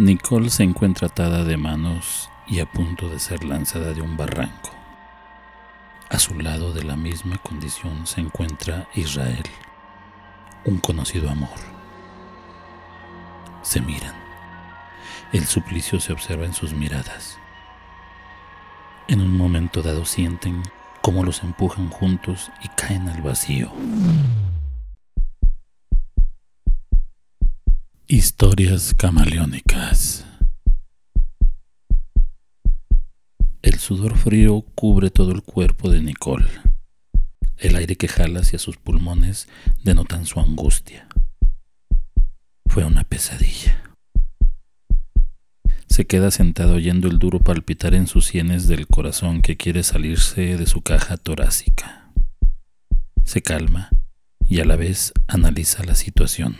Nicole se encuentra atada de manos y a punto de ser lanzada de un barranco. A su lado de la misma condición se encuentra Israel, un conocido amor. Se miran. El suplicio se observa en sus miradas. En un momento dado sienten cómo los empujan juntos y caen al vacío. Historias camaleónicas. El sudor frío cubre todo el cuerpo de Nicole. El aire que jala hacia sus pulmones denotan su angustia. Fue una pesadilla. Se queda sentado oyendo el duro palpitar en sus sienes del corazón que quiere salirse de su caja torácica. Se calma y a la vez analiza la situación.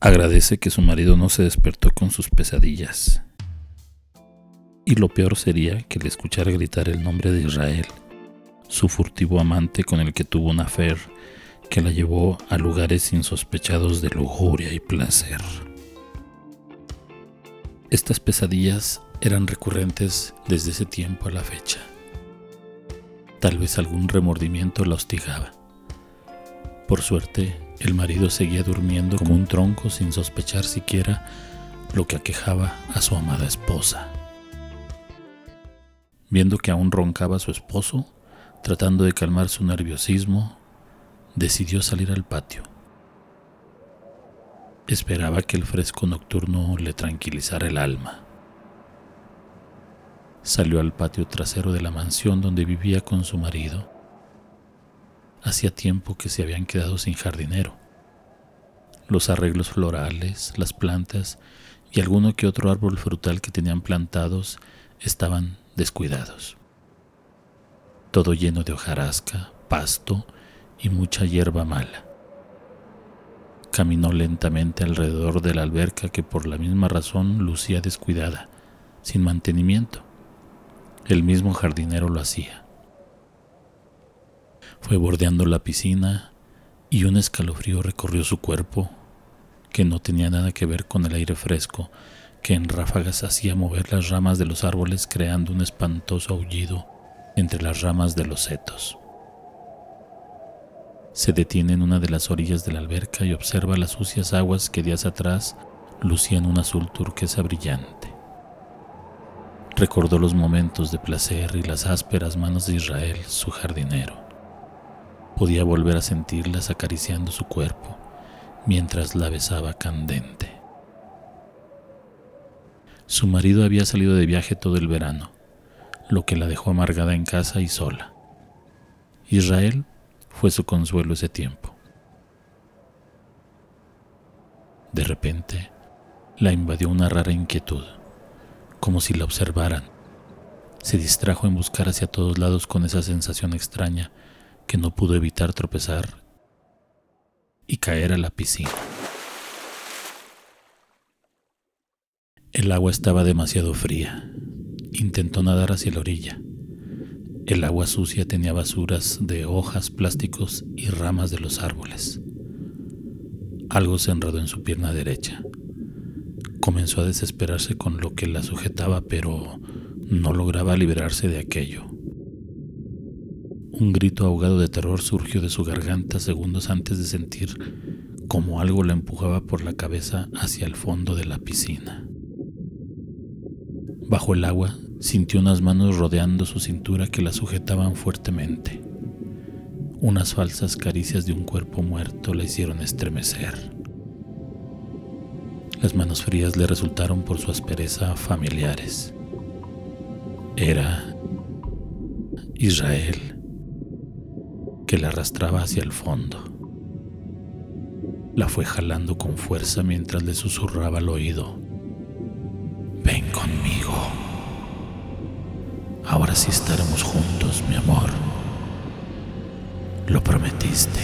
Agradece que su marido no se despertó con sus pesadillas. Y lo peor sería que le escuchara gritar el nombre de Israel, su furtivo amante con el que tuvo una affair que la llevó a lugares insospechados de lujuria y placer. Estas pesadillas eran recurrentes desde ese tiempo a la fecha. Tal vez algún remordimiento la hostigaba. Por suerte, el marido seguía durmiendo como un tronco sin sospechar siquiera lo que aquejaba a su amada esposa. Viendo que aún roncaba su esposo, tratando de calmar su nerviosismo, decidió salir al patio Esperaba que el fresco nocturno le tranquilizara el alma. Salió al patio trasero de la mansión donde vivía con su marido. Hacía tiempo que se habían quedado sin jardinero. Los arreglos florales, las plantas y alguno que otro árbol frutal que tenían plantados estaban descuidados. Todo lleno de hojarasca, pasto y mucha hierba mala. Caminó lentamente alrededor de la alberca que por la misma razón lucía descuidada, sin mantenimiento. El mismo jardinero lo hacía. Fue bordeando la piscina y un escalofrío recorrió su cuerpo que no tenía nada que ver con el aire fresco que en ráfagas hacía mover las ramas de los árboles creando un espantoso aullido entre las ramas de los setos. Se detiene en una de las orillas de la alberca y observa las sucias aguas que días atrás lucían un azul turquesa brillante. Recordó los momentos de placer y las ásperas manos de Israel, su jardinero. Podía volver a sentirlas acariciando su cuerpo mientras la besaba candente. Su marido había salido de viaje todo el verano, lo que la dejó amargada en casa y sola. Israel fue su consuelo ese tiempo. De repente, la invadió una rara inquietud, como si la observaran. Se distrajo en buscar hacia todos lados con esa sensación extraña que no pudo evitar tropezar y caer a la piscina. El agua estaba demasiado fría. Intentó nadar hacia la orilla, el agua sucia tenía basuras de hojas, plásticos y ramas de los árboles. Algo se enredó en su pierna derecha. Comenzó a desesperarse con lo que la sujetaba, pero no lograba liberarse de aquello. Un grito ahogado de terror surgió de su garganta segundos antes de sentir como algo la empujaba por la cabeza hacia el fondo de la piscina. Bajo el agua Sintió unas manos rodeando su cintura que la sujetaban fuertemente. Unas falsas caricias de un cuerpo muerto la hicieron estremecer. Las manos frías le resultaron por su aspereza familiares. Era Israel que la arrastraba hacia el fondo. La fue jalando con fuerza mientras le susurraba al oído. Ven conmigo. Ahora sí estaremos juntos, mi amor. Lo prometiste.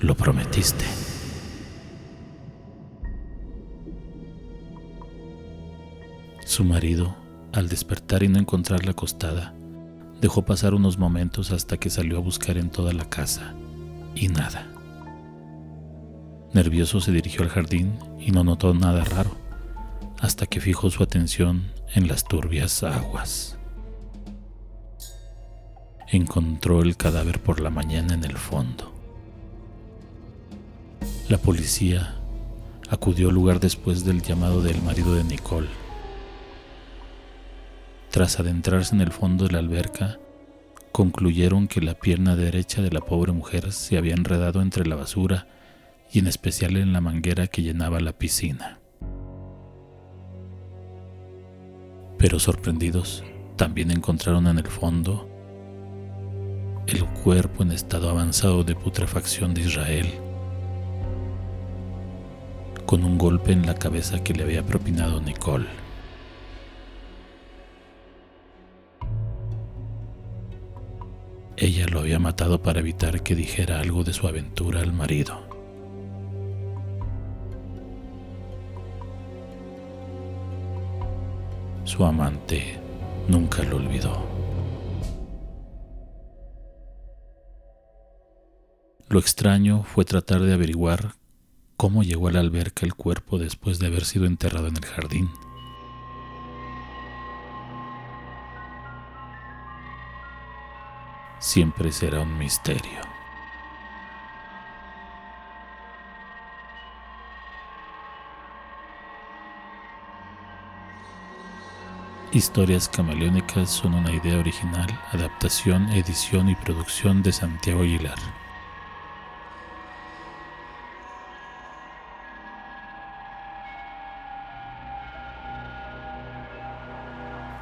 Lo prometiste. Su marido, al despertar y no encontrarla acostada, dejó pasar unos momentos hasta que salió a buscar en toda la casa y nada. Nervioso se dirigió al jardín y no notó nada raro, hasta que fijó su atención en las turbias aguas. Encontró el cadáver por la mañana en el fondo. La policía acudió al lugar después del llamado del marido de Nicole. Tras adentrarse en el fondo de la alberca, concluyeron que la pierna derecha de la pobre mujer se había enredado entre la basura y en especial en la manguera que llenaba la piscina. Pero sorprendidos, también encontraron en el fondo el cuerpo en estado avanzado de putrefacción de Israel, con un golpe en la cabeza que le había propinado Nicole. Había matado para evitar que dijera algo de su aventura al marido. Su amante nunca lo olvidó. Lo extraño fue tratar de averiguar cómo llegó a la alberca el cuerpo después de haber sido enterrado en el jardín. Siempre será un misterio. Historias camaleónicas son una idea original, adaptación, edición y producción de Santiago Aguilar.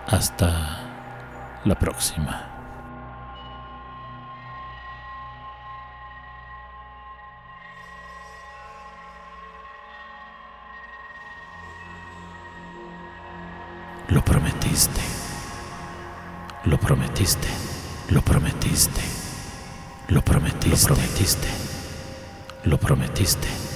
Hasta la próxima. Lo prometiste. Lo prometiste. Lo prometiste. Lo prometiste. Lo prometiste. Lo prometiste.